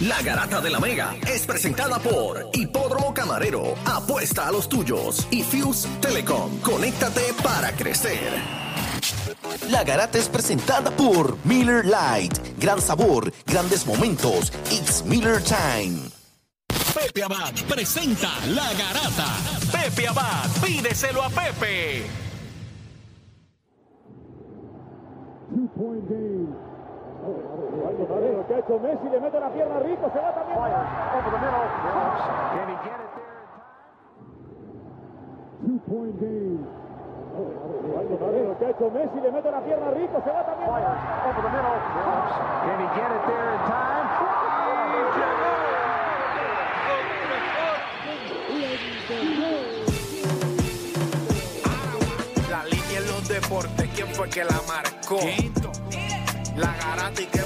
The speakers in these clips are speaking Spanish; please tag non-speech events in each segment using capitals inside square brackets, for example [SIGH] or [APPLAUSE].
La Garata de la Mega es presentada por Hipódromo Camarero. Apuesta a los tuyos. Y Fuse Telecom. Conéctate para crecer. La Garata es presentada por Miller Light. Gran sabor, grandes momentos. It's Miller Time. Pepe Abad presenta La Garata. Pepe Abad, pídeselo a Pepe. Game. Lo que ha hecho Messi, le mete la pierna rico, se va también. Two-point game. Lo que ha hecho Messi, le mete la pierna rico, se va también. Can he get it there in time? La línea en los deportes, ¿quién fue que la marcó? La garata y qué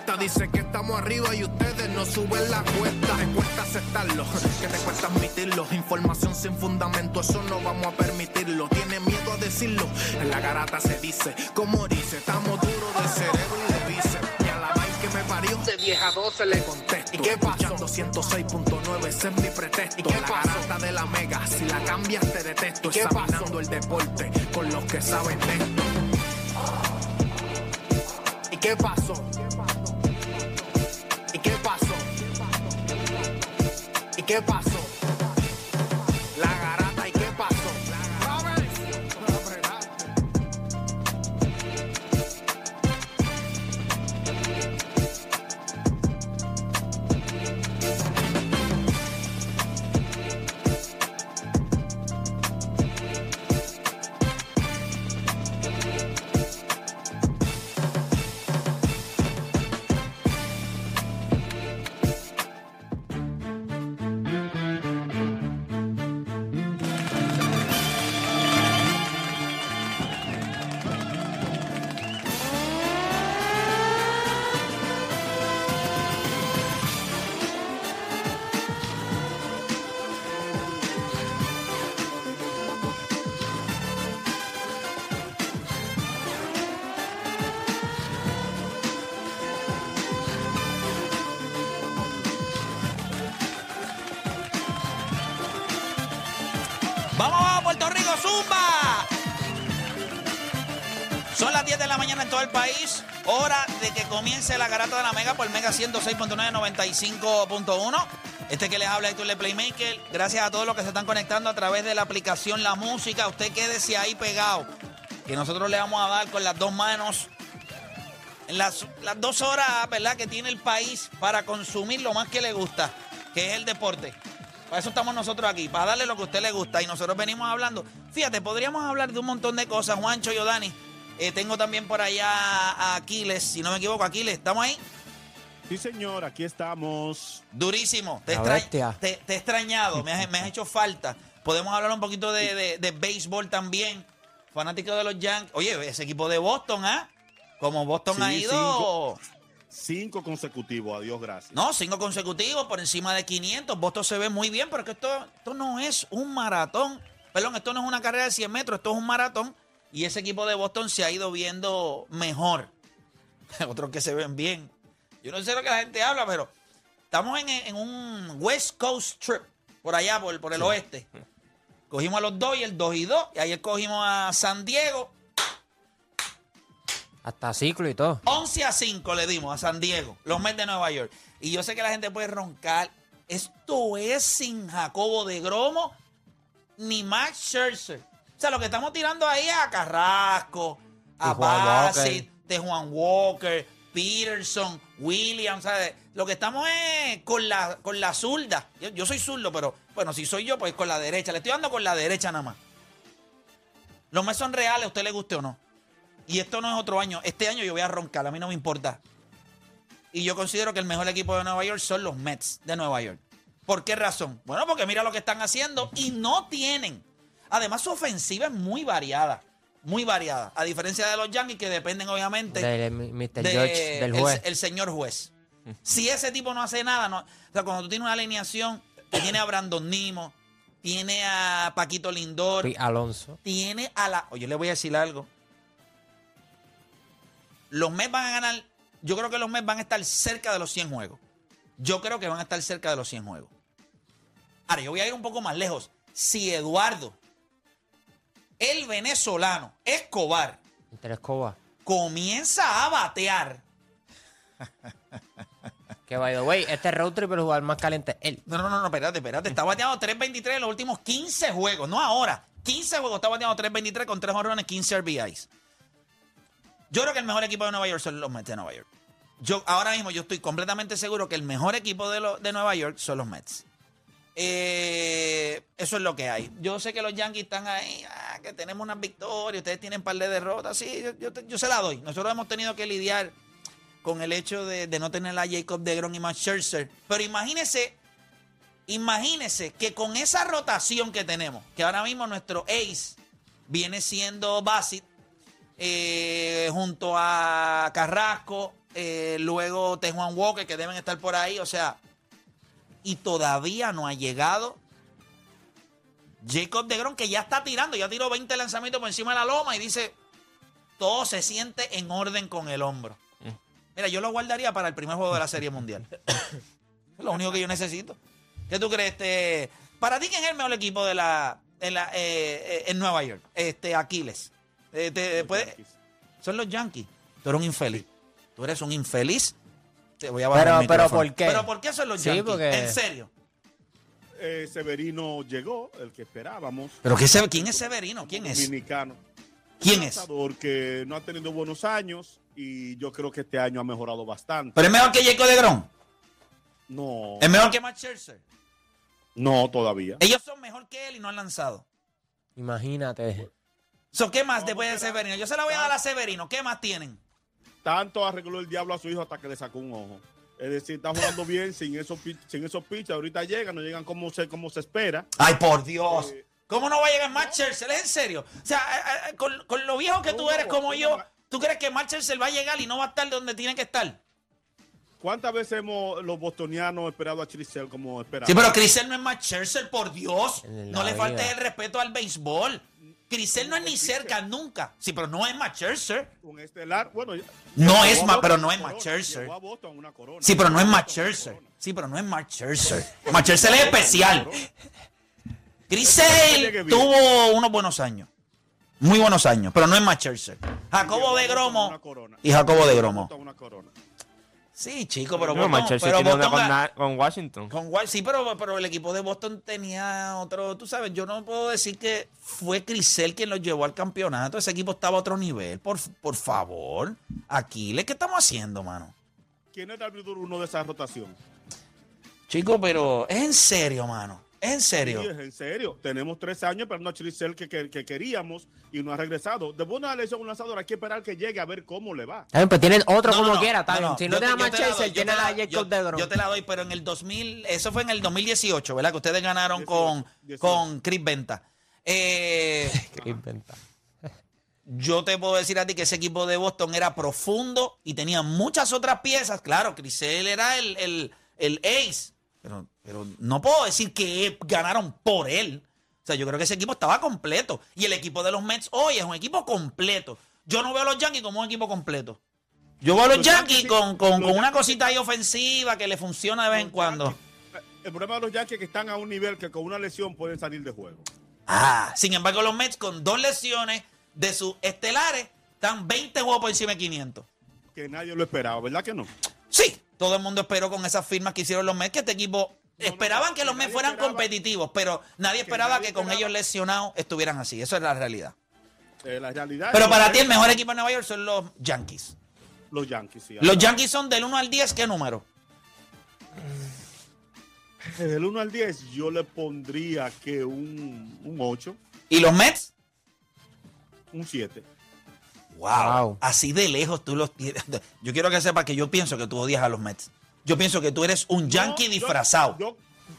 encuestas dicen que estamos arriba y ustedes no suben la cuesta, te cuesta aceptarlo, que te cuesta admitirlo, información sin fundamento, eso no vamos a permitirlo, tiene miedo a decirlo, en la garata se dice, como dice, estamos duros de cerebro y de bíceps, y a la vaina que me parió, de 10 a 12 le contesto, ¿y qué pasó? 106.9, ese es mi pretexto, ¿y qué la garata de la mega, si la cambias te detesto, ¿Y qué examinando el deporte con los que saben de esto. ¿Y qué pasó? ¿Y qué todo el país. Hora de que comience la garata de la Mega por Mega 106.9, 95.1. Este que les habla Héctor Le Playmaker. Gracias a todos los que se están conectando a través de la aplicación La Música. Usted quédese ahí pegado. Que nosotros le vamos a dar con las dos manos en las, las dos horas, ¿verdad? Que tiene el país para consumir lo más que le gusta, que es el deporte. Para eso estamos nosotros aquí, para darle lo que a usted le gusta. Y nosotros venimos hablando. Fíjate, podríamos hablar de un montón de cosas. Juancho, yo, Dani. Eh, tengo también por allá a Aquiles, si no me equivoco, Aquiles. ¿Estamos ahí? Sí, señor, aquí estamos. Durísimo. Te, extra- te- te he extrañado, me has, me has hecho falta. Podemos hablar un poquito de, de- de béisbol también. Fanático de los Yankees. Oye, ese equipo de Boston, ¿ah? Como Boston Sí, ha ido. cinco. Cinco consecutivos, adiós, gracias. No, cinco consecutivos por encima de 500. Boston se ve muy bien, pero es que esto, esto no es un maratón. Perdón, esto no es una carrera de 100 metros, esto es un maratón. Y ese equipo de Boston se ha ido viendo mejor. [LAUGHS] Otros que se ven bien. Yo no sé lo que la gente habla, pero estamos en, en un West Coast Trip, por allá, por, por el oeste. Cogimos a los dos y el 2 y 2. Y ayer cogimos a San Diego. Hasta ciclo y todo. 11 a 5 le dimos a San Diego, los Mets de Nueva York. Y yo sé que la gente puede roncar. Esto es sin Jacobo de Gromo ni Max Scherzer. O sea, lo que estamos tirando ahí es a Carrasco, a Bassett, de Juan Walker, Peterson, Williams. ¿sabes? Lo que estamos es con la, con la zurda. Yo, yo soy zurdo, pero bueno, si soy yo, pues con la derecha. Le estoy dando con la derecha nada más. Los Mets son reales, a usted le guste o no. Y esto no es otro año. Este año yo voy a roncar, a mí no me importa. Y yo considero que el mejor equipo de Nueva York son los Mets de Nueva York. ¿Por qué razón? Bueno, porque mira lo que están haciendo y no tienen. Además, su ofensiva es muy variada. Muy variada. A diferencia de los Yankees, que dependen, obviamente, Del Mr. de George, del el- juez. El, señor juez. Si ese tipo no hace nada, no, o sea, cuando tú tienes una alineación que tiene a Brandon Nimo, tiene a Paquito Lindor, Alonso. tiene a la. Oye, le voy a decir algo. Los Mets van a ganar. Yo creo que los Mets van a estar cerca de los 100 juegos. Yo creo que van a estar cerca de los 100 juegos. Ahora, yo voy a ir un poco más lejos. Si Eduardo, el venezolano, Escobar, Escobar. comienza a batear. [LAUGHS] Que by the way, este road trip el jugador más caliente es él. No, no, no, no, espérate, espérate. Está bateando 3.23 en los últimos 15 juegos, no ahora. 15 juegos está bateando 3.23 con 3 honrones, 15 RBIs. Yo creo que el mejor equipo de Nueva York son los Mets de Nueva York. Yo ahora mismo yo estoy completamente seguro que el mejor equipo de, lo- de Nueva York son los Mets. Eh, eso es lo que hay. Yo sé que los Yankees están ahí, ah, que tenemos unas victorias, ustedes tienen un par de derrotas. Sí, yo, se la doy. Nosotros hemos tenido que lidiar con el hecho de, de no tener a Jacob DeGrom y Max Scherzer. Pero imagínese, imagínese que con esa rotación que tenemos, que ahora mismo nuestro ace viene siendo Bassett, eh, junto a Carrasco, eh, luego Tejuan Walker, que deben estar por ahí, o sea, y todavía no ha llegado Jacob DeGrom, que ya está tirando, ya tiró 20 lanzamientos por encima de la loma y dice, todo se siente en orden con el hombro. Mira, yo lo guardaría para el primer juego de la Serie Mundial. [LAUGHS] es lo único que yo necesito. ¿Qué tú crees? Este, para ti, ¿quién es el mejor equipo de la, en, la, eh, eh, en Nueva York? Este, Aquiles. Eh, Los puede- son los Yankees. Tú eres un infeliz. Tú eres un infeliz. Te voy a bajar Pero- el pero micrófono. ¿por qué? ¿Pero por qué son los Sí, Yankees? porque- En serio. Eh, Severino llegó, el que esperábamos. ¿Pero qué se- quién es Severino? ¿Quién es? Dominicano. ¿Quién es? lanzador que no ha tenido buenos años y yo creo que este año ha mejorado bastante. ¿Pero es mejor que Jacob DeGrom? No, ¿Es mejor que Max Scherzer? no todavía. Ellos son mejor que él y no han lanzado. Imagínate. So, ¿Qué más después de Severino? Yo se la voy a dar a Severino. ¿Qué más tienen? Tanto arregló el diablo a su hijo hasta que le sacó un ojo. Es decir, está jugando bien sin esos, sin esos pitches. Ahorita llegan, no llegan como se, como se espera. Ay, por Dios. Eh, ¿Cómo no va a llegar Scherzer? ¿Es en serio? O sea, eh, eh, con, con lo viejo que tú No, eres como no, yo. ¿tú crees que Max Scherzer va a llegar y no va a estar donde tiene que estar? ¿Cuántas veces hemos los bostonianos esperado a Chrisel como esperamos? Sí, pero Crisel no es Max Scherzer, por Dios. No le faltes vida. el respeto al béisbol. Crisel no es ni cerca nunca. Sí, pero no es Max Scherzer. Un estelar, bueno, ya- No es ma- pero no es Scherzer. corona. Sí, pero no es una Scherzer. Sí, pero no es Max Scherzer. Es especial. Bien. tuvo unos buenos años. Muy buenos años, pero no es Scherzer. Jacobo de Gromo y Jacobo de Gromo. Sí, chico, pero No, Boston, pero tiene una Boston con, Washington. con sí, pero, pero el equipo de Boston tenía otro, tú sabes, yo no puedo decir que fue Crisel quien los llevó al campeonato, ese equipo estaba a otro nivel, por, por favor. Aquiles, ¿qué estamos haciendo, mano? ¿Quién es el abridor uno de esa rotación? Chico, pero es en serio, mano, en serio. Sí, es en serio. Tenemos tres años esperando a Chrisel que, que, que queríamos y no ha regresado. Después de una lesión, un lanzador, hay que esperar que llegue a ver cómo le va. Bien, pues tienen otro No, como no, quiera, no, Si no te- tiene a yo te la Manchester, doy, yo tiene la- a Jacob yo- de Yo te la doy, pero en el 2000, eso fue en el 2018, ¿verdad? Que ustedes ganaron con, 18. con Chris Venta. Eh, [LAUGHS] yo te puedo decir a ti que ese equipo de Boston era profundo y tenía muchas otras piezas. Claro, Crisel era el, el, el ace, pero, pero no puedo decir que ganaron por él. O sea, yo creo que ese equipo estaba completo. Y el equipo de los Mets hoy es un equipo completo. Yo no veo a los Yankees como un equipo completo. Yo veo a los, Los Yankees con, con- los con una cosita ahí ofensiva que le funciona de vez en cuando. Yankees- El problema de los Yankees es que están a un nivel que con una lesión pueden salir de juego. Ah, sin embargo, los Mets con dos lesiones de sus estelares están 20 juegos por encima de 500. Que nadie lo esperaba, ¿verdad que no? Sí, todo el mundo esperó con esas firmas que hicieron los Mets que este equipo no, esperaban no, que los Mets fueran competitivos, pero nadie que esperaba nadie que con esperaba- ellos lesionados estuvieran así. Eso es la realidad. Eh, la realidad Pero para ti el mejor equipo de Nueva York son los Yankees. Los Yankees, sí. Los Yankees son del 1 al 10, ¿qué número? Del 1 al 10 yo le pondría que un, un 8, ¿Y los Mets? un 7. Wow. Wow. Así de lejos tú los tienes. [LAUGHS] Yo quiero que sepas que yo pienso que tú odias a los Mets. Yo pienso que tú eres un yankee No, disfrazado. Yo,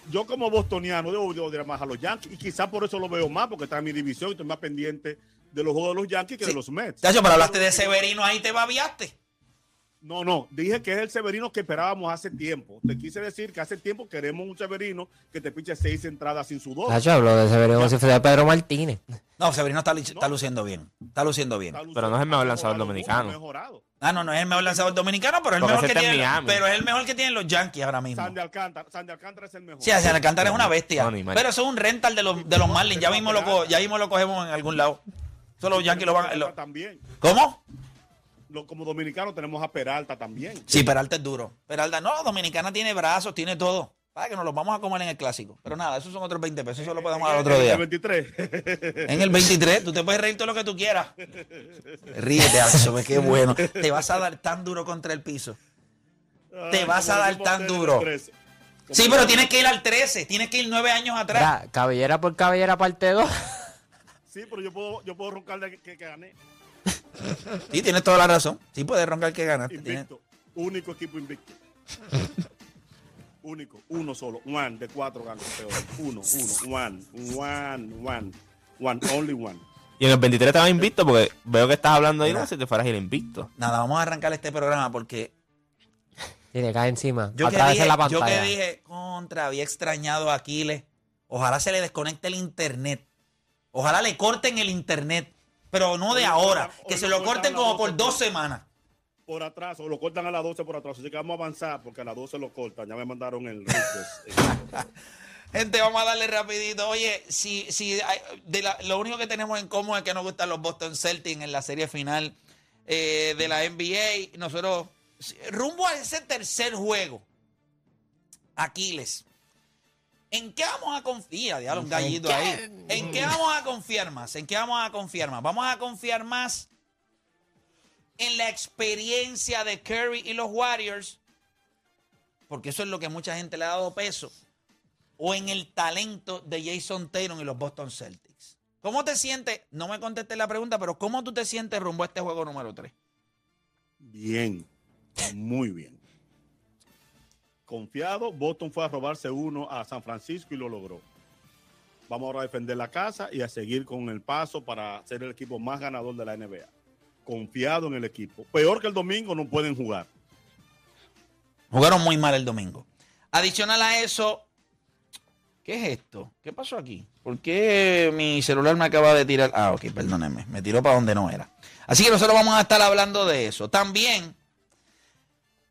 yo como bostoniano debo de odiar más a los Yankees y quizás por eso lo veo más porque está en mi división y estoy más pendiente de los juegos de los Yankees que Sí. de los Mets. Tacho, pero hablaste de Severino, ahí te babiaste. No, no, dije que es el Severino que esperábamos hace tiempo. Te quise decir que hace tiempo queremos un Severino que te piche seis entradas sin sudor. Nacho habló de Severino si fuera Pedro Martínez. No, Severino está, lu- está luciendo bien. Está luciendo bien. Está Pero no es el mejor lanzador dominicano. Mejorado. Ah, no, no es el mejor lanzador dominicano, pero es el mejor que. Miami. Pero es el mejor que tienen los Yankees ahora mismo. Sandy Alcántara, Sandy Alcántara es el mejor. Sí, hacia Alcántara es una bestia. No, pero eso es un rental de los, de los Marlins. Ya mismo, lo, ya mismo lo cogemos en algún lado. Eso los Yankees lo van. lo- También. ¿Cómo? Lo- como dominicanos tenemos a Peralta también. Sí, Peralta es duro. Peralta, no, Dominicana tiene brazos, tiene todo. Para que nos los vamos a comer en el clásico. Pero nada, esos son otros 20 pesos. Eso lo podemos dar otro En día. el 23. En el 23, tú te puedes reír todo lo que tú quieras. Ríete, Axo, qué bueno. Te vas a dar tan duro contra el piso. Te vas a dar tan duro. 13. Como Sí, pero tienes que ir al 13. Tienes que ir nueve años atrás. Mira, cabellera por cabellera parte 2. Sí, pero yo puedo, yo puedo roncar de que, que, que gané. Sí, tienes toda la razón. Sí, puedes roncar que ganaste. Invicto. Único equipo invicto. [LAUGHS] Único. Uno solo. One de cuatro ganos. Uno, uno. One. One. One. One. Only one. Y en el 23 te vas invicto porque veo que estás hablando ahí como si te fueras ir invicto. Nada, vamos a arrancar este programa porque Y le cae encima. yo que, dije, la yo que dije, contra, había extrañado a Aquiles. Ojalá se le desconecte el internet. Ojalá le corten el internet. Pero no de ahora. Que se lo corten como por 12. dos semanas. Por atrás, o lo cortan a las 12 por atrás. Así que vamos a avanzar porque a las 12 lo cortan. Ya me mandaron el request. [LAUGHS] Gente, vamos a darle rapidito. Oye, si, si hay- de la- lo único que tenemos en común es que nos gustan los Boston Celtics en la serie final eh, de la NBA. Nosotros, rumbo a ese tercer juego, Aquiles. ¿En qué vamos a confiar? Diablo, un gallito ahí. ¿En qué vamos a confiar más? ¿En qué vamos a confiar más? Vamos a confiar más en la experiencia de Curry y los Warriors, porque eso es lo que mucha gente le ha dado peso o en el talento de Jason Tatum y los Boston Celtics. ¿Cómo te sientes? No me contestes la pregunta, pero ¿cómo tú te sientes rumbo a este juego número 3? Bien. Muy bien. Confiado, Boston fue a robarse uno a San Francisco y lo logró. Vamos ahora a defender la casa y a seguir con el paso para ser el equipo más ganador de la NBA. Confiado en el equipo. Peor que el domingo no pueden jugar. Jugaron muy mal el domingo. Adicional a eso, ¿qué es esto? ¿Qué pasó aquí? ¿Por qué mi celular me acaba de tirar? Ah, ok, perdónenme. Me tiró para donde no era. Así que nosotros vamos a estar hablando de eso. También,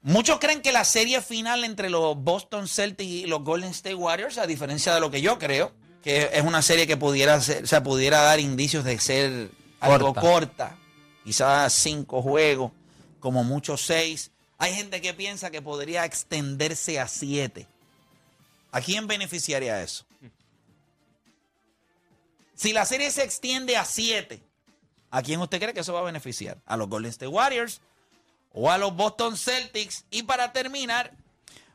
muchos creen que la serie final entre los Boston Celtics y los Golden State Warriors, a diferencia de lo que yo creo, que es una serie que pudiera ser, o sea, pudiera dar indicios de ser algo Corta. corta. Quizás cinco juegos, como muchos seis. Hay gente que piensa que podría extenderse a siete. ¿A quién beneficiaría eso? Si la serie se extiende a siete, ¿a quién usted cree que eso va a beneficiar? ¿A los Golden State Warriors o a los Boston Celtics? Y para terminar,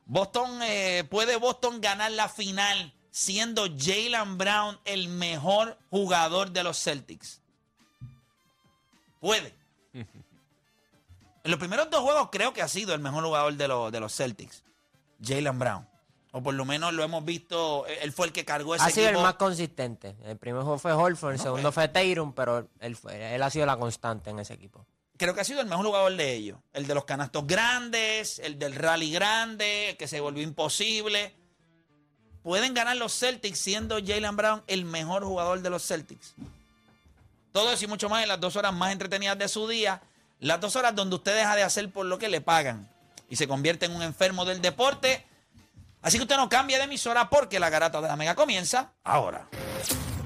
Boston eh, puede Boston ganar la final siendo Jalen Brown el mejor jugador de los Celtics. Puede. [LAUGHS] En los primeros dos juegos creo que ha sido el mejor jugador de, los- de los Celtics, Jalen Brown. O por lo menos lo hemos visto, él fue el que cargó ese Ha sido el más consistente. El primer juego fue Holford, el segundo fue Tatum, pero él, fue- él ha sido la constante en ese equipo. Creo que ha sido el mejor jugador de ellos. El de los canastos grandes, el del rally grande, el que se volvió imposible. Pueden ganar los Celtics siendo Jalen Brown el mejor jugador de los Celtics. Todo eso y mucho más en las dos horas más entretenidas de su día. Las dos horas donde usted deja de hacer por lo que le pagan y se convierte en un enfermo del deporte. Así que usted no cambie de emisora porque la garata de la mega comienza ahora.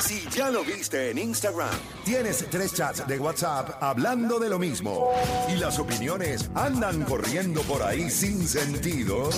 Si ya lo viste en Instagram, tienes tres chats de WhatsApp hablando de lo mismo y las opiniones andan corriendo por ahí sin sentido,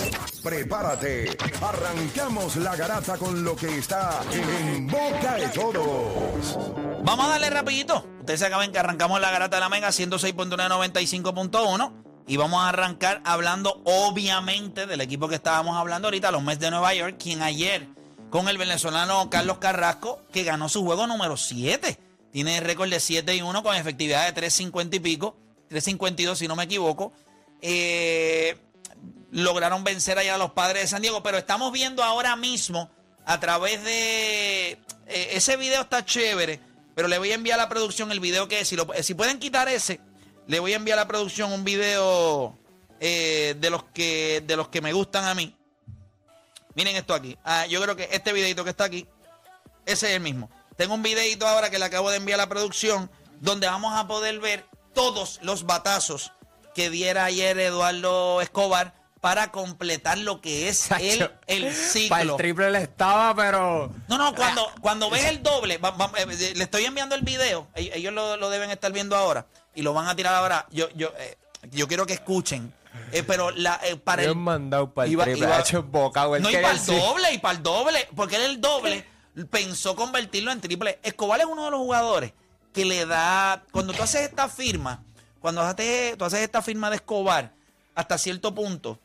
prepárate. Arrancamos la garata con lo que está en boca de todos. Vamos a darle rapidito. Ustedes se acaban que arrancamos la garata de la Mega 106.995.1. Y vamos a arrancar hablando, obviamente, del equipo que estábamos hablando ahorita, los Mets de Nueva York, quien ayer, con el venezolano Carlos Carrasco, que ganó su juego número 7. Tiene récord de 7 y 1 con efectividad de 3.50 y pico, 3.52 si no me equivoco. Eh, lograron vencer allá a los padres de San Diego, pero estamos viendo ahora mismo a través de... eh, ese video está chévere, pero le voy a enviar a la producción el video que. Si, lo- si pueden quitar ese, le voy a enviar a la producción un video eh, de, los que, de los que me gustan a mí. Miren esto aquí. Ah, yo creo que este videito que está aquí, ese es el mismo. Tengo un videito ahora que le acabo de enviar a la producción, donde vamos a poder ver todos los batazos que diera ayer Eduardo Escobar para completar lo que es [LAUGHS] el, el ciclo. Para el triple le estaba, pero. No, no, cuando, cuando ves [LAUGHS] el doble, va- va- eh, le estoy enviando el video, ell- ellos lo, lo deben estar viendo ahora y lo van a tirar ahora. Yo, yo, eh, yo quiero que escuchen, eh, pero la, eh, para el, mandado para el Iba- triple. iba- ha hecho bocado. él no, y para el doble, y para el doble, porque él el doble pensó convertirlo en triple. Escobar es uno de los jugadores que le da, cuando tú haces esta firma, cuando haces, tú haces esta firma de Escobar, hasta cierto punto,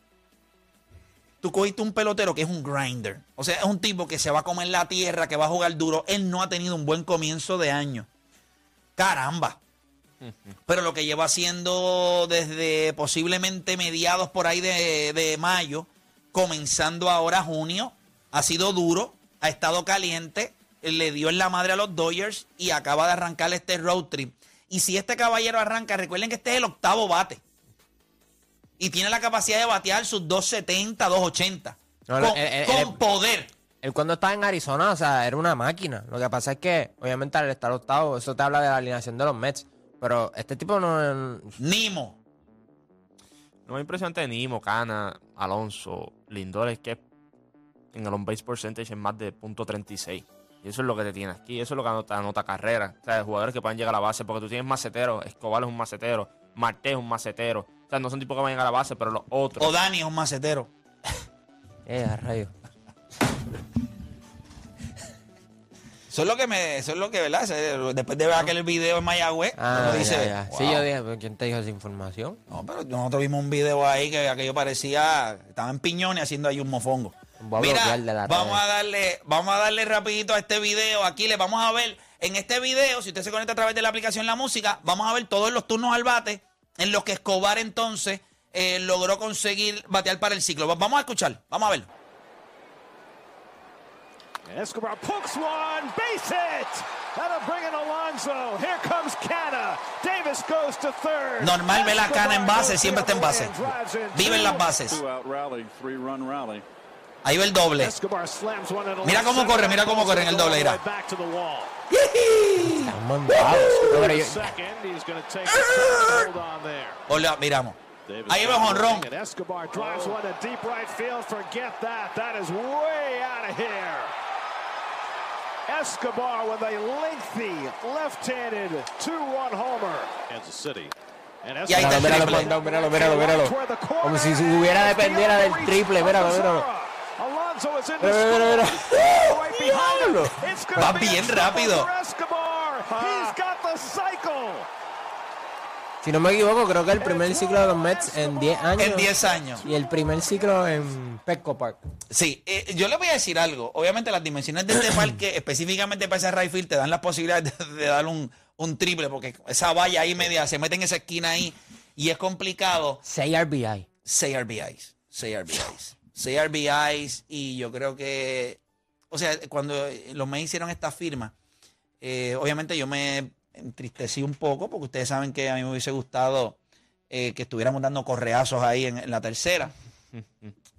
tú cogiste un pelotero que es un grinder. O sea, es un tipo que se va a comer la tierra, que va a jugar duro. Él no ha tenido un buen comienzo de año. Caramba. Pero lo que lleva haciendo desde posiblemente mediados por ahí de, de mayo, comenzando ahora junio, ha sido duro, ha estado caliente, le dio en la madre a los Dodgers y acaba de arrancar este road trip. Y si este caballero arranca, recuerden que este es el octavo bate. Y tiene la capacidad de batear sus 270, 280. No, no, con él- él- con él- poder. Él cuando estaba en Arizona, o sea, era una máquina. Lo que pasa es que, obviamente, al estar octavo, eso te habla de la alineación de los Mets. Pero este tipo no. Nimo. Lo más impresionante de Nimo, Cana, Alonso, Lindor es que en el on-base percentage es más de .36. Y eso es lo que te tiene aquí. Eso es lo que anota, anota carrera. O sea, jugadores que puedan llegar a la base. Porque tú tienes maceteros. Escobar es un macetero. Marte es un macetero. O sea, no son tipos que van a llegar a la base, pero los otros. O Dani es un macetero. Eh, a rayo. Eso es lo que me, eso es lo que, ¿verdad? Después de ver aquel video en Mayagüez, Ah, ya, dice, ya. Yo dije, ¿pero ¿quién te dijo esa información? No, pero nosotros vimos un video ahí que aquello parecía, estaba en piñones haciendo ahí un mofongo. Voy a Mira, la vamos a darle, vamos a darle rapidito a este video. Aquí le vamos a ver, en este video, si usted se conecta a través de la aplicación La Música, vamos a ver todos los turnos al bate en los que Escobar entonces eh, logró conseguir batear para el ciclo. Va- Vamos a escuchar, vamos a verlo. Escobar pokes one, base hit. That'll bring in Alonso. Here comes Cana. Davis goes to third. Normal ve la cana en base, siempre está en base. Vive en las bases. Ahí va el doble. Escobar slams one in the Mira left cómo corre, mira cómo corre en el doble, mira. Hola, miramos. Ahí va jonrón. And Escobar drives one to deep right field. Forget that. That is way out of here. Escobar with a lengthy left-handed two-run homer. Kansas City. And Y ahí está el Míralo, triple. míralo, míralo, míralo, míralo. Como si se hubiera dependiera del triple, míralo, míralo. Alonso is in Mira, mira, mira, right behind him. It's gonna Va be bien a triple rápido. for Escobar. He's got the cycle. Si no me equivoco, creo que el primer ciclo de los Mets en 10 años. En 10 años. Y el primer ciclo en Petco Park. Sí, eh, yo le voy a decir algo. Obviamente las dimensiones de este parque, [CLEARS THROAT] específicamente para ese right field, te dan la posibilidad de, de dar un, un triple, porque esa valla ahí media se mete en esa esquina ahí y es complicado. 6 RBI. 6 RBIs, 6 RBIs, 6 RBIs y yo creo que, o sea, cuando los me hicieron esta firma, eh, obviamente yo me entristecí un poco porque ustedes saben que a mí me hubiese gustado eh, que estuviéramos dando correazos ahí en, en la tercera,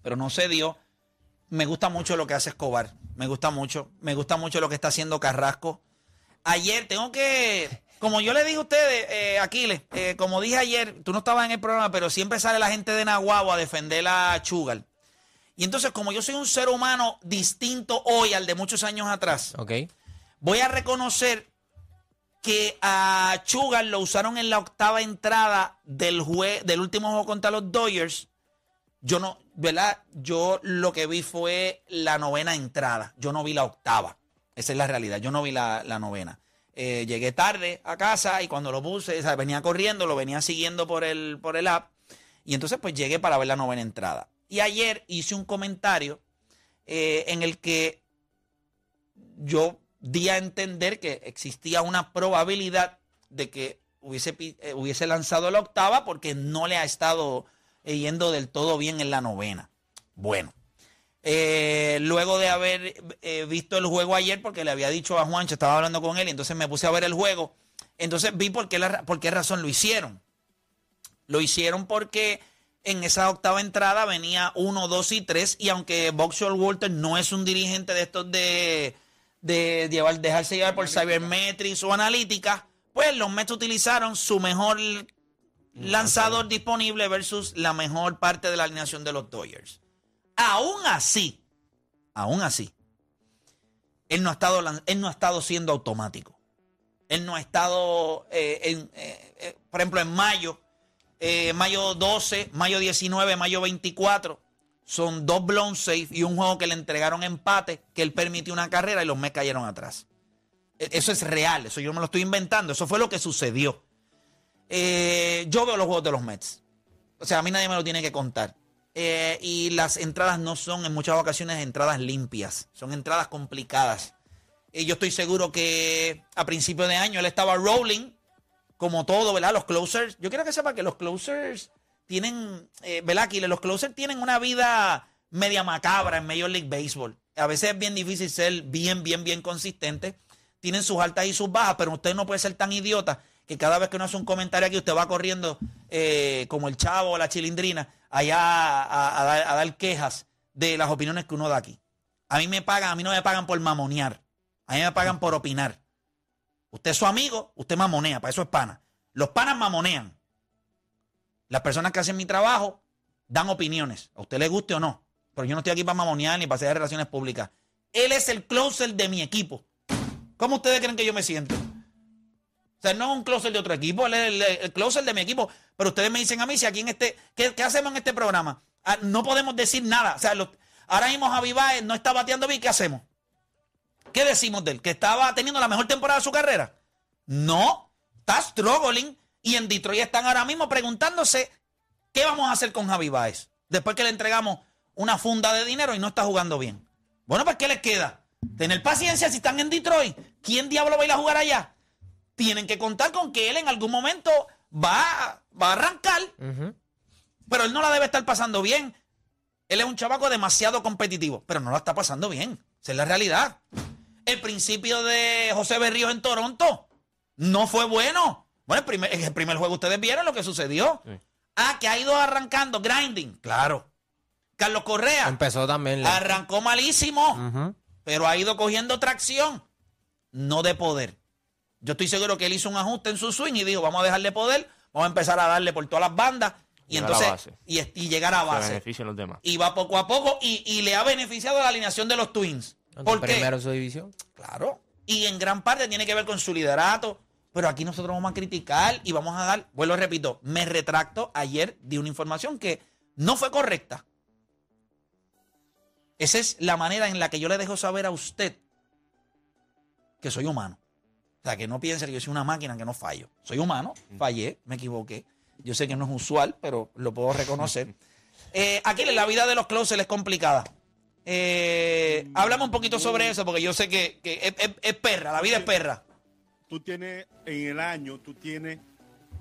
pero no se dio. Me gusta mucho lo que hace Escobar, me gusta mucho, me gusta mucho lo que está haciendo Carrasco. Ayer tengo que, como yo le dije a ustedes, eh, Aquiles, eh, como dije ayer, tú no estabas en el programa, pero siempre sale la gente de Nahuabo a defender a Chugal. Y entonces, como yo soy un ser humano distinto hoy al de muchos años atrás, Ok. voy a reconocer que a Chugal lo usaron en la octava entrada del, jue- del último juego contra los Dodgers. Yo no, ¿verdad? Yo lo que vi fue la novena entrada. Yo no vi la octava. Esa es la realidad. Yo no vi la, la novena. Eh, llegué tarde a casa y cuando lo puse, o sea, venía corriendo, lo venía siguiendo por el, por el app. Y entonces pues llegué para ver la novena entrada. Y ayer hice un comentario eh, en el que yo di a entender que existía una probabilidad de que hubiese, eh, hubiese lanzado la octava porque no le ha estado eh, yendo del todo bien en la novena. Bueno, eh, luego de haber visto el juego ayer, porque le había dicho a Juancho, estaba hablando con él, y entonces me puse a ver el juego, entonces vi por qué, la por qué razón lo hicieron. Lo hicieron porque en esa octava entrada venía 1, 2 y 3, y aunque Boxer Walter no es un dirigente de estos de, de llevar, dejarse llevar por Cybermetrics o analítica, pues los Mets utilizaron su mejor lanzador disponible versus la mejor parte de la alineación de los Dodgers. Aún así, aún así, él no ha estado, él no ha estado siendo automático. Él no ha estado, eh, en, eh, eh, por ejemplo, en mayo, eh, mayo 12, mayo 19, mayo 24, son dos blown safe y un juego que le entregaron empate, que él permitió una carrera y los Mets cayeron atrás. E- Eso es real, eso yo no me lo estoy inventando, eso fue lo que sucedió. Eh, yo veo los juegos de los Mets. O sea, a mí nadie me lo tiene que contar. Eh, y las entradas no son en muchas ocasiones entradas limpias, son entradas complicadas. Y yo estoy seguro que a principio de año él estaba rolling, como todo, ¿verdad? Los closers. Yo quiero que sepa que los closers tienen, eh, ¿verdad? Los closers tienen una vida media macabra en Major League Baseball. A veces es bien difícil ser bien, bien, bien consistente. Tienen sus altas y sus bajas, pero usted no puede ser tan idiota que cada vez que uno hace un comentario aquí, usted va corriendo eh, como el chavo o la chilindrina allá a, a- a dar, a dar quejas de las opiniones que uno da aquí. A mí me pagan, a mí no me pagan por mamonear. A mí me pagan por opinar. Usted es su amigo, usted mamonea, para eso es pana. Los panas mamonean. Las personas que hacen mi trabajo dan opiniones, a usted le guste o no. Pero yo no estoy aquí para mamonear ni para hacer relaciones públicas. Él es el closer de mi equipo. ¿Cómo ustedes creen que yo me siento? O sea, no es un closer de otro equipo, él es el, closer de mi equipo. Pero ustedes me dicen a mí si aquí en este, ¿qué, qué hacemos en este programa? Ah, no podemos decir nada. O sea, los- ahora mismo Javi no está bateando bien, ¿qué hacemos? ¿Qué decimos de él? ¿Que estaba teniendo la mejor temporada de su carrera? No, está struggling y en Detroit están ahora mismo preguntándose qué vamos a hacer con Javi Baez después que le entregamos una funda de dinero y no está jugando bien. Bueno, pues ¿qué les queda? Tener paciencia si están en Detroit. ¿Quién diablo va a ir a jugar allá? Tienen que contar con que él en algún momento va, va a arrancar, pero él no la debe estar pasando bien. Él es un chavaco demasiado competitivo, pero no la está pasando bien. Esa es la realidad. El principio de José Berríos en Toronto no fue bueno. Bueno, el primer, el primer juego ustedes vieron lo que sucedió. Ah, que ha ido arrancando, grinding. Claro. Carlos Correa Empezó también. le- arrancó malísimo, pero ha ido cogiendo tracción. No de poder. Yo estoy seguro que él hizo un ajuste en su swing y dijo, vamos a dejarle poder, vamos a empezar a darle por todas las bandas y Llegar a entonces base. y, y llegar a Se base. los demás. Y va poco a poco y, y le ha beneficiado la alineación de los Twins. ¿Por qué? Primero en su división. Claro. Y en gran parte tiene que ver con su liderato. Pero aquí nosotros vamos a criticar y vamos a dar, vuelvo repito, me retracto. Ayer di una información que no fue correcta. Esa es la manera en la que yo le dejo saber a usted que soy humano. O sea, que no piense que yo soy una máquina que no fallo. Soy humano, fallé, me equivoqué. Yo sé que no es usual, pero lo puedo reconocer. [LAUGHS] Eh, aquí la vida de los closers es complicada. Eh, háblame un poquito sobre eso, porque yo sé que, que es, es- es perra, la vida es perra. Tú tienes, en el año, tú tienes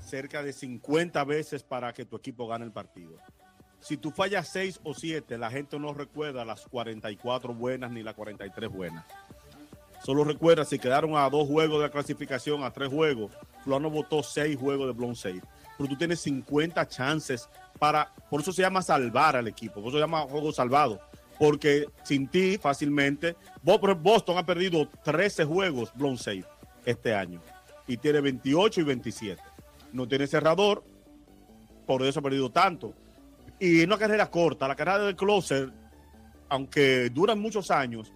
cerca de 50 veces para que tu equipo gane el partido. Si tú fallas 6 o 7, la gente no recuerda las 44 buenas ni las 43 buenas. Solo recuerda si quedaron a dos juegos de la clasificación, a tres juegos. Fulano votó seis juegos de blown save. Pero tú tienes 50 chances para. Por eso se llama salvar al equipo. Por eso se llama juego salvado. Porque sin ti, fácilmente. Bo- Boston ha perdido 13 juegos blown save este año. Y tiene 28 y 27. No tiene cerrador. Por eso ha perdido tanto. Y en una carrera corta, la carrera del closer, aunque duran muchos años,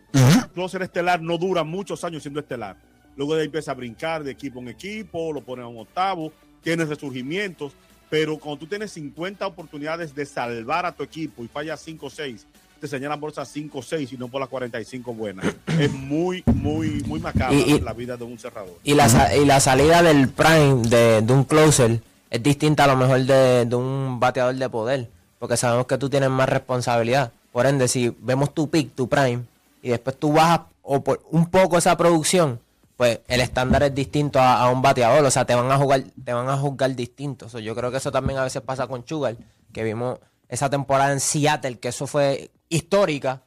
closer estelar no dura muchos años siendo estelar. Luego de ahí empieza a brincar de equipo en equipo, lo pone a un octavo, tiene resurgimientos, pero cuando tú tienes 50 oportunidades de salvar a tu equipo y fallas 5 o 6, te señalan por esas 5 o 6 y no por las 45 buenas. [CLEARS THROAT] es muy, muy, muy macabra Y- y- la vida de un cerrador. Y la, y la salida del prime de, de un closer es distinta a lo mejor de, de un bateador de poder, porque sabemos que tú tienes más responsabilidad. Por ende, si vemos tu pick, tu prime, y después tú bajas o por un poco esa producción, pues el estándar es distinto a, a un bateador, o sea, te van a jugar, te van a juzgar distinto. So, yo creo que eso también a veces pasa con Sugar, que vimos esa temporada en Seattle, que eso fue histórica,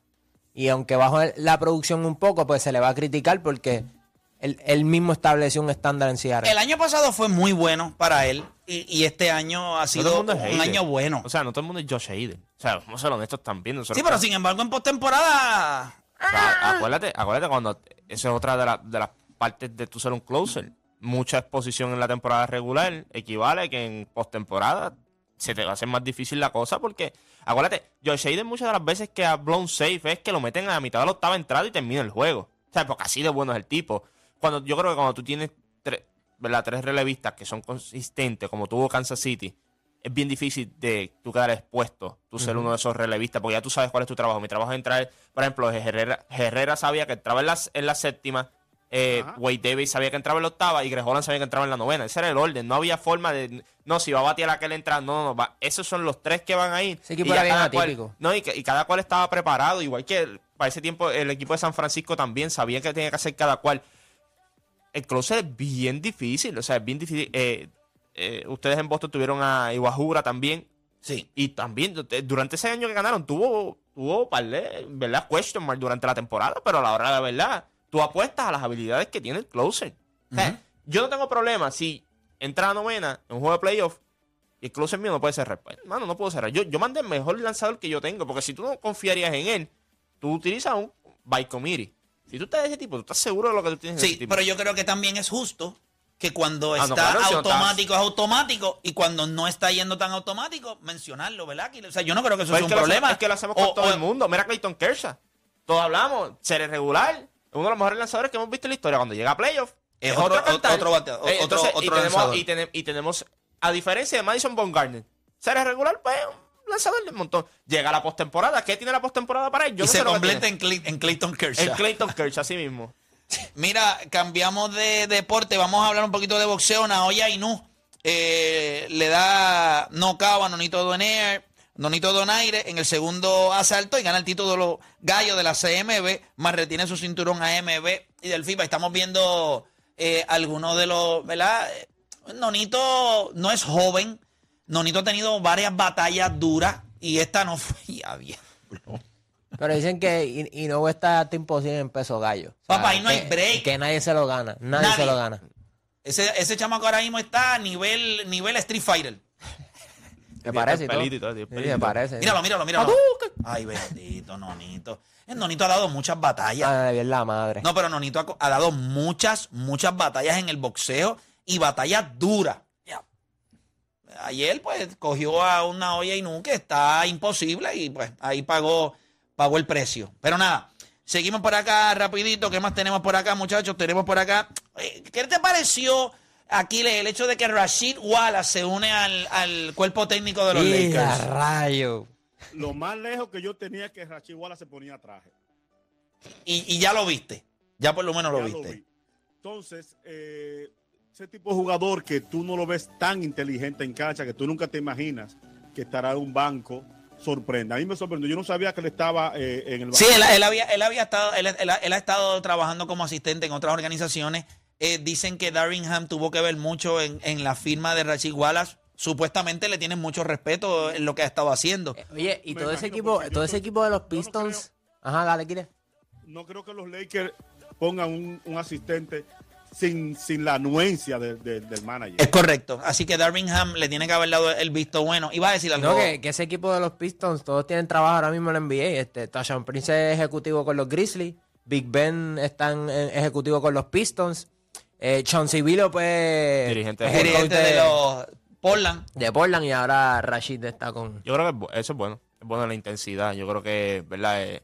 y aunque bajó la producción un poco, pues se le va a criticar porque él, él mismo estableció un estándar en Seattle. El año pasado fue muy bueno para él y, y este año ha sido un Hayden. año bueno. O sea, no todo el mundo es Josh Hayden. O sea, vamos a ser honestos también. nosotros Sí, pero sin embargo en postemporada O sea, acuérdate, acuérdate cuando esa es otra de, la- de las partes de tu ser un closer. Mucha exposición en la temporada regular equivale a que en postemporada se te va a hacer más difícil la cosa porque, acuérdate, Josh Hayden muchas de las veces que ha blown safe es que lo meten a la mitad de la octava entrada y termina el juego. O sea, porque así de bueno es el tipo. Cuando Yo creo que cuando tú tienes tres, ¿verdad? tres relevistas que son consistentes, como tuvo Kansas City, es bien difícil de tú quedar expuesto, tú ser uno de esos relevistas, porque ya tú sabes cuál es tu trabajo. Mi trabajo es entrar, por ejemplo, Herrera, Herrera sabía que entraba en la, en la séptima, eh, Ajá. Wade Davis sabía que entraba en la octava y Greg Holland sabía que entraba en la novena. Ese era el orden, no había forma de, no, si va a batear aquel entra, no, no, no, va. esos son los tres que van a ir. Ese equipo Y era bien cual- atípico. no, y, que- y cada cual estaba preparado, igual que el- para ese tiempo el equipo de San Francisco también sabía que tenía que hacer cada cual. El closer es bien difícil, o sea, es bien difícil. eh, eh, ustedes en Boston tuvieron a Iwahura también. Sí. Y también eh, durante ese año que ganaron tuvo, tuvo par ¿verdad? Question mark durante la temporada, pero a la hora de la verdad, tú apuestas a las habilidades que tiene el closer. O sea, Yo no tengo problema si entra a la novena en un juego de playoff y el closer mío no puede cerrar. Pues, Hermano, no puedo cerrar. Yo, yo mandé el mejor lanzador que yo tengo, porque si tú no confiarías en él, tú utilizas un by committee. Si tú estás de ese tipo, tú estás seguro de lo que tú tienes en Sí, ese tipo. pero yo creo que también es justo que cuando Ah, no, está claro, si no automático es automático y cuando no está yendo tan automático, mencionarlo, ¿verdad? O sea, yo no creo que eso Pues sea es un problema. hacemos- es que lo hacemos con O- todo o- el mundo. Mira Clayton Kershaw. Todos hablamos, ser regular, uno de los mejores lanzadores que hemos visto en la historia. Cuando llega a playoff, Es es, otro- otro, bateador, Eh, otro- y, tenemos, lanzador. y, tenem- y tenemos, a diferencia de Madison Bumgarner, ser regular, pues un lanzador del montón. Llega la postemporada. ¿Qué tiene la postemporada para él? Yo y no se tiene. en, Clay- en Clayton Kershaw. En Clayton Kershaw, así mismo. [LAUGHS] Mira, cambiamos de deporte, vamos a hablar un poquito de boxeo. Naoya Inu eh, le da knockout a Nonito Donaire, Nonito Donaire en el segundo asalto y gana el título de los gallos de la CMB, más retiene su cinturón AMB y del FIBA. Estamos viendo eh, algunos de los, ¿verdad? Nonito no es joven, Nonito ha tenido varias batallas duras y esta no fue [LAUGHS] ya bien. Pero dicen que no está imposible en peso gallo. O sea, Papá, ahí no hay que- break. Que nadie se lo gana. Nadie, Nadie. se lo gana. Ese, ese chamaco ahora mismo está a nivel, nivel Street Fighter. Me parece y todo. pelito y todo, tiene Sí, me parece. Míralo, míralo, míralo. Ay, bendito, Nonito. El Nonito ha dado muchas batallas. Ay, bien la madre. No, pero Nonito ha, dado muchas, muchas batallas en el boxeo y batallas duras. Ya. Ayer, pues, cogió a una olla Inu que está imposible y, pues, ahí pagó, pagó el precio. Pero nada, seguimos por acá rapidito. ¿Qué más tenemos por acá, muchachos? Tenemos por acá. Eh, ¿Qué te pareció, Aquiles, el hecho de que Rashid Wallace se une al, al cuerpo técnico de los ¡Y a Lakers? rayo! Lo más lejos que yo tenía que Rachid Wallace se ponía traje. Y, y ya lo viste. Ya por lo menos lo Ya viste. vi. Entonces, eh, ese tipo de jugador que tú no lo ves tan inteligente en cancha, que tú nunca te imaginas que estará en un banco, sorprende. A mí me sorprendió. Yo no sabía que él estaba eh, en el banco. Sí, él, él había, él había estado, él, él ha estado trabajando como asistente en otras organizaciones. Eh, dicen que Darringham tuvo que ver mucho en, en la firma de Rachid Wallace. Supuestamente le tienen mucho respeto en lo que ha estado haciendo. Eh, Oye, y Me todo ese equipo, todo ese equipo de los no Pistons. Ajá, dale, ¿quieres? No creo que los Lakers pongan un, un asistente sin, sin la anuencia de- de- del manager. Es correcto. Así que Darvingham le tiene que haber dado el visto bueno. Iba a decir algo. No, que, que ese equipo de los Pistons, todos tienen trabajo ahora mismo en la NBA. Este, Tashawn Prince es ejecutivo con los Grizzlies. Big Ben está en, en ejecutivo con los Pistons. Eh, Chauncey Billups, pues. Dirigente de los Portland. de Portland. Y ahora Rashid está con. Yo creo que eso es bueno. Es bueno la intensidad. Yo creo que, ¿verdad? Eh,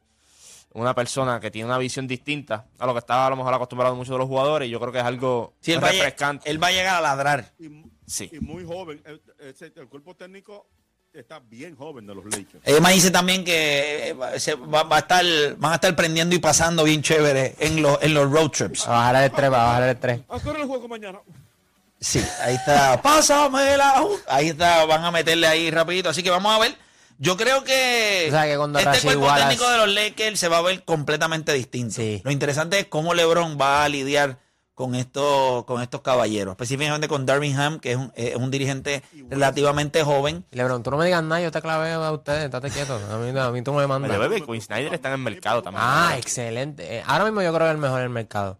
una persona que tiene una visión distinta a lo que estaba a lo mejor acostumbrado muchos de los jugadores. Yo creo que es algo Sí, él, va a, refrescante. él va a llegar a ladrar. Y, Sí. y muy joven. El, ese- el cuerpo técnico está bien joven de los Lakers. Ella me dice también que eh, se va, va a estar, van a estar prendiendo y pasando bien chévere en, los en los road trips. A bajar el 3, a bajar el 3. ¿A qué hora el juego mañana? Sí, ahí está. Pásamela. Ahí está, van a meterle ahí rapidito. Así que vamos a ver. Yo creo que, O sea, que cuando este cuerpo técnico de los Lakers se va a ver completamente distinto. Sí. Lo interesante es cómo LeBron va a lidiar con estos, con estos caballeros, específicamente con Darvin Ham, que es un, es un dirigente relativamente joven. Lebron, tú no me digas nada, yo te clavé a ustedes, estate quieto. A mí, a mí tú me mandas. Pero bebé, Quinn Snyder está en el mercado también. Ah, excelente. Eh, ahora mismo yo creo que es el mejor en el mercado.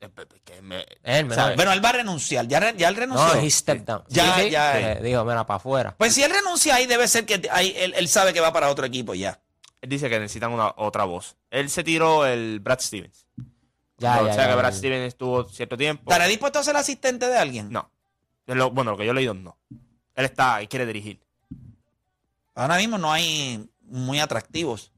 Eh, Que me- mejor. ¿sabes? Bueno, él va a renunciar. Ya, ya él renunció. No, he stepped down. Ya, Sí, sí. ya. Eh, dijo, mira, para afuera. Pues si él renuncia ahí, debe ser que ahí él, él sabe que va para otro equipo ya. Él dice que necesitan una otra voz. Él se tiró el Brad Stevens. Ya, o ya, sea ya, que Brad. Stevens estuvo cierto tiempo. ¿Estará dispuesto a ser asistente de alguien? No. Lo- bueno, lo que yo he leído, no. Él está y quiere dirigir. Ahora mismo no hay muy atractivos.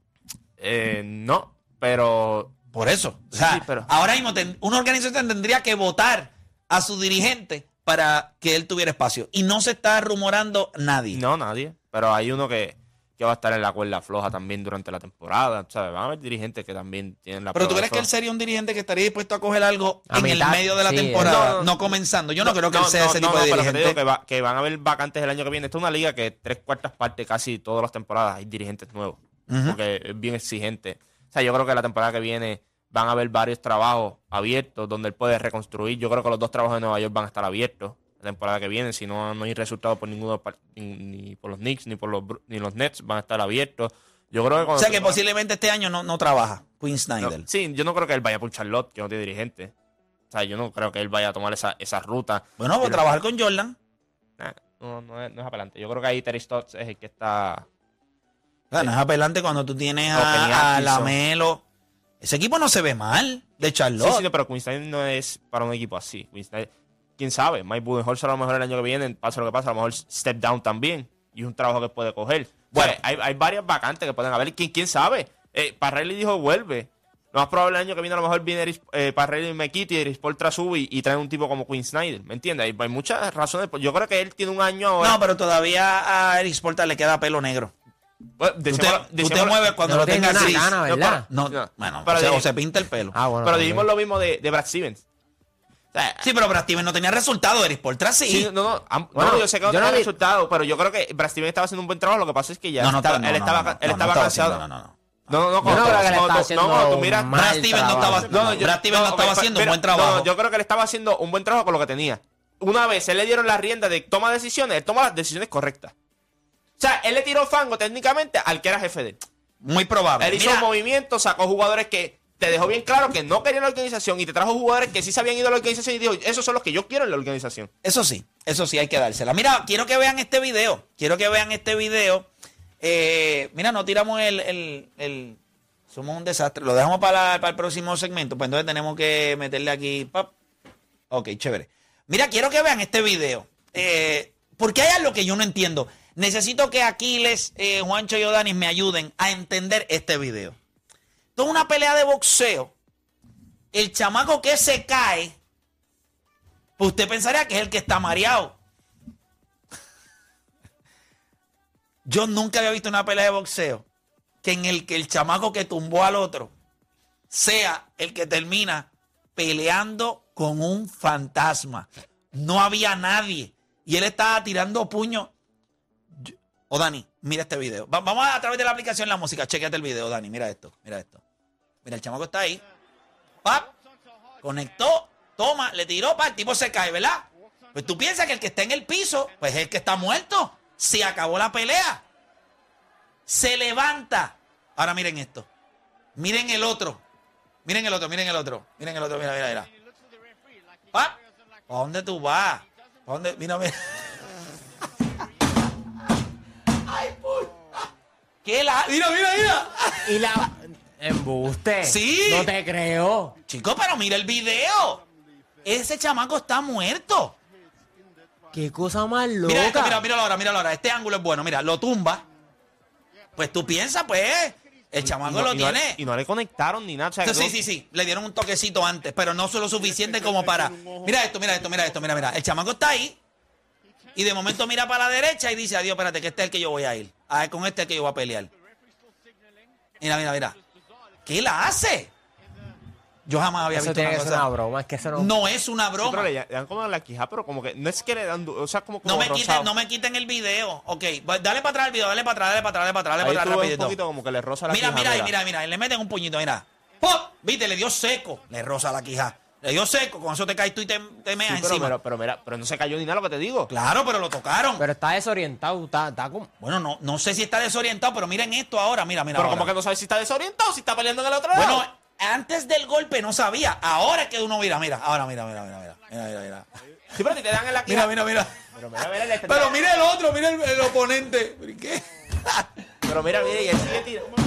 Eh, no, pero Por eso. O sea, Sí, pero- ahora mismo ten- una organización tendría que votar a su dirigente para que él tuviera espacio. Y no se está rumorando nadie. no, nadie. Pero hay uno que, que va a estar en la cuerda floja también durante la temporada. ¿sabes? Van a haber dirigentes que también tienen la Pero tú crees que él sería un dirigente que estaría dispuesto a coger algo A en el medio de la sí, temporada, no, no, no. comenzando? Yo no, creo que él sea no, ese no, tipo de pero que te dirigente. digo que, va- que van a haber vacantes el año que viene. Esta es una liga que tres cuartas partes, casi todas las temporadas, hay dirigentes nuevos. Porque es bien exigente. O sea, yo creo que la temporada que viene van a haber varios trabajos abiertos donde él puede reconstruir. Yo creo que los dos trabajos de Nueva York van a estar abiertos la temporada que viene. Si no, no hay resultados por ninguno, ni, por los Knicks, ni por los, ni los Nets, van a estar abiertos. Yo creo que o sea que posiblemente este año no, no trabaja Quinn no, Snyder. sí, yo no creo que él vaya por Charlotte, que no tiene dirigente. O sea, yo no creo que él vaya a tomar esa, esa ruta. Bueno, pues trabajar con Jordan. Nah, no, no es, no es apelante. Yo creo que ahí Terry Stotts es el que está. Bueno, es apelante cuando tú tienes a, a. Lamelo. Ese equipo no se ve mal de Sí, Charlotte. sí, pero Quinn Snyder no es para un equipo así. Quinn Snyder- quién sabe, Mike Budenholzer a lo mejor el año que viene, pasa lo que pasa, a lo mejor step down también. Y es un trabajo que puede coger. Bueno, hay, hay varias vacantes que pueden haber. ¿Quién, quién sabe? Eh, Parrelli dijo vuelve. Lo más probable el año que viene a lo mejor viene Eris- eh, Parrelli y Mekiti y Eris Paul sube y, y traen un tipo como Quinn Snyder. ¿Me entiendes? Hay, hay muchas razones. Yo creo que él tiene un año ahora. No, pero todavía a Eric Sporta le queda pelo negro. Bueno, Tú te, decíamos- tú te decíamos- mueves cuando No lo tengas gris. gana, No, ¿verdad? No, No. bueno, Pero o, sea, dije- o se pinta el pelo. Ah, bueno. Pero dijimos lo mismo de, de Brad Stevens. Sí, pero Brad Stevens no tenía resultado. Eric Sporta sí. Sí, no, no, am- Bueno, no, yo sé que no tenía vi- resultado, pero yo creo que Brad Stevens estaba haciendo un buen trabajo. Lo que pasa es que ya no, no, estaba, no, él no, estaba, no, él no, estaba no cansado. No, no, no. No, no, no, no está no, tú miras- Brad Stevens no trabajo. estaba- no, yo- Brad Stevens no estaba haciendo un buen trabajo. no, yo creo que él estaba haciendo un buen trabajo con lo que tenía. Una vez él le dieron la rienda de toma decisiones, él toma las decisiones correctas. O sea, él le tiró fango técnicamente al que era jefe de él. Muy probable. Él hizo Mira, un movimiento, sacó jugadores que te dejó bien claro que no querían la organización y te trajo jugadores que sí se habían ido a la organización y dijo, esos son los que yo quiero en la organización. Eso sí, eso sí hay que dársela. Mira, quiero que vean este video. Quiero que vean este video. Eh, mira, no tiramos el, el- Somos un desastre. Lo dejamos para, para el próximo segmento. Pues entonces tenemos que meterle aquí. pap. Ok, chévere. Mira, quiero que vean este video. Eh, porque hay algo que yo no entiendo. Necesito que Aquiles, eh, Juancho y Odanis me ayuden a entender este video. Esto es una pelea de boxeo. El chamaco que se cae pues usted pensaría que es el que está mareado. [LAUGHS] Yo nunca había visto una pelea de boxeo que en el que el chamaco que tumbó al otro sea el que termina peleando con un fantasma. No había nadie. Y él estaba tirando puños. O Dani, mira este video. Va- vamos a través de la aplicación La Música. Chequete el video, Dani. Mira esto. Mira esto. Mira, el chamaco está ahí. ¡Pap! Conectó, toma, le tiró, pa, el tipo se cae, ¿verdad? Pues tú piensas que el que está en el piso, pues es el que está muerto. Se acabó la pelea. Se levanta. Ahora miren esto. Miren el otro. Miren el otro, miren el otro. Miren el otro, mira, mira, mira. Pa, ¿Para dónde tú vas? ¿Para dónde? Mira, mira. [LAUGHS] Ay, puta. ¿Qué la? Mira, mira, mira. Y la. Embuste. Sí. No te creo. Chico, pero mira el video. Ese chamaco está muerto. Qué cosa más loca. Mira esto, mira, míralo ahora, míralo ahora. Este ángulo es bueno. Mira, lo tumba. Pues tú piensas, pues, el chamaco no, lo y no- tiene. y no le conectaron ni nada. o sea, que Sí, sí, sí. Le dieron un toquecito antes, pero no solo suficiente como para. Mira esto, mira esto, mira esto, mira, mira. El chamaco está ahí. Y de momento mira para la derecha y dice, adiós, espérate, que este es el que yo voy a ir. A ver, con este es el que yo voy a pelear. Mira, mira, mira. ¿Qué la hace? Yo jamás había Eso visto tiene una que ser una broma. Es que eso no. No es una Sí, pero broma. le, le dan como la quija, pero como que no es que le dan, o sea, como, como No me, rosado. quiten, no me quiten el video. Ok, dale para atrás el video, dale para atrás, dale para atrás, dale para atrás, dale para atrás, un poquito como que le roza la Mira, quija, mira, ahí, mira, mira, le meten un puñito, mira. ¡Pop! Viste, le dio seco. Le roza la quija. Le dio seco, con eso te caes tú y te, te meas Sí, pero, encima. pero, pero mira, pero no se cayó ni nada lo que te digo. Claro, pero lo tocaron. Pero está desorientado. Está, está como. Bueno, no, no sé si está desorientado, pero miren esto ahora, mira, mira. pero ahora. como que no sabes si está desorientado, si está peleando en el otro lado. Bueno, antes del golpe no sabía. Ahora es que uno mira, mira, ahora mira, mira, mira, mira. Mira, mira, mira. sí, pero si te dan en la quija. Mira, mira, mira. Pero mira, mira, le- Pero mira el otro, mira el, el oponente. ¿Pero ¿Qué? Pero mira, mira, y él sigue tirando.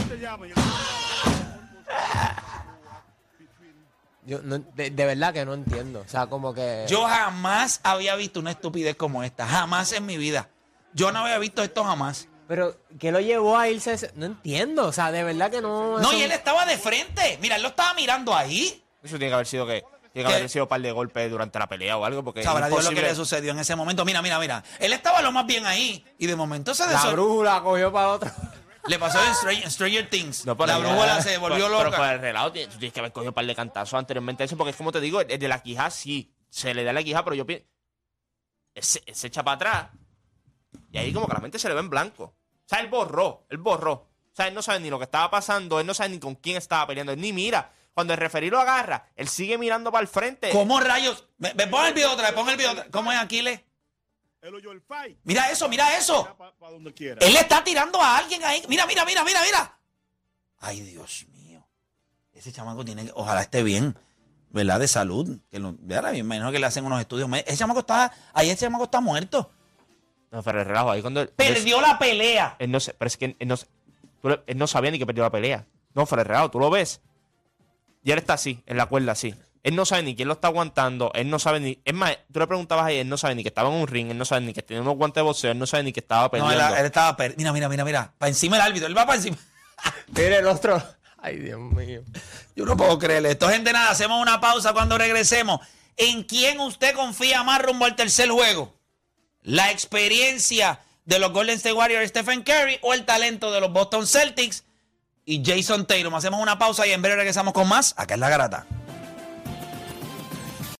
Yo no de, de verdad que no entiendo. O sea, como que. Yo jamás había visto una estupidez como esta. Jamás en mi vida. Yo no había visto esto jamás. Pero, ¿qué lo llevó a irse? ese- No entiendo. O sea, de verdad que no. No, eso- y él estaba de frente. Mira, él lo estaba mirando ahí. Eso tiene que haber sido que. Tiene que haber sido un par de golpes durante la pelea o algo, porque. es Sabrá Dios lo que le sucedió en ese momento. Mira, mira, mira. Él estaba lo más bien ahí. Y de momento se La desor- brújula cogió para otro. Le pasó en Stranger, Stranger Things. No, pero la brújula se volvió pero- Pero loca. por el relato, tienes- tú tienes que haber cogido un par de cantazos anteriormente a eso, porque es como te digo, el de la quija sí, se le da la quija, pero yo pienso. Se, se echa para atrás. Y ahí como que la mente se le ve en blanco. O sea, él borró, él borró. O sea, él no sabe ni lo que estaba pasando, él no sabe ni con quién estaba peleando, él ni mira. Cuando el referí lo agarra, él sigue mirando para el frente. ¿Cómo rayos? Me, me pon el video otra vez, pon el video otra vez. ¿Cómo es Aquiles? Él oyó el fight. Mira eso, mira eso. Para donde quiera. Él le está tirando a alguien ahí. Mira, mira, mira, mira, mira. Ay, Dios mío. Ese chamaco tiene que, ojalá esté bien, ¿verdad? De salud. Que lo, ¿verdad? Me imagino que le hacen unos estudios. Ese chamaco está, ahí ese chamaco está muerto. No, pero el relajo ahí cuando. él- Perdió la pelea. Él no, se- pero es que él no, él no sabía ni que perdió la pelea. No, de relajo, tú lo ves. Y él está así, en la cuerda así. Él no sabe ni quién lo está aguantando. Él no sabe ni. Es más, tú le preguntabas ahí, él no sabe ni que estaba en un ring, él no sabe ni que tenía unos guantes de boxeo, él no sabe ni que estaba No, peleando. él, él estaba per- Mira, mira, mira, mira. Para encima del árbitro. Él va para encima. [LAUGHS] Mira el otro. Ay, Dios mío. Yo no puedo creerle esto. Gente, nada, hacemos una pausa cuando regresemos. ¿En quién usted confía más rumbo al tercer juego? ¿La experiencia de los Golden State Warriors, Stephen Curry, o el talento de los Boston Celtics y Jason Tatum? Hacemos una pausa y en breve regresamos con más. Acá es la garata.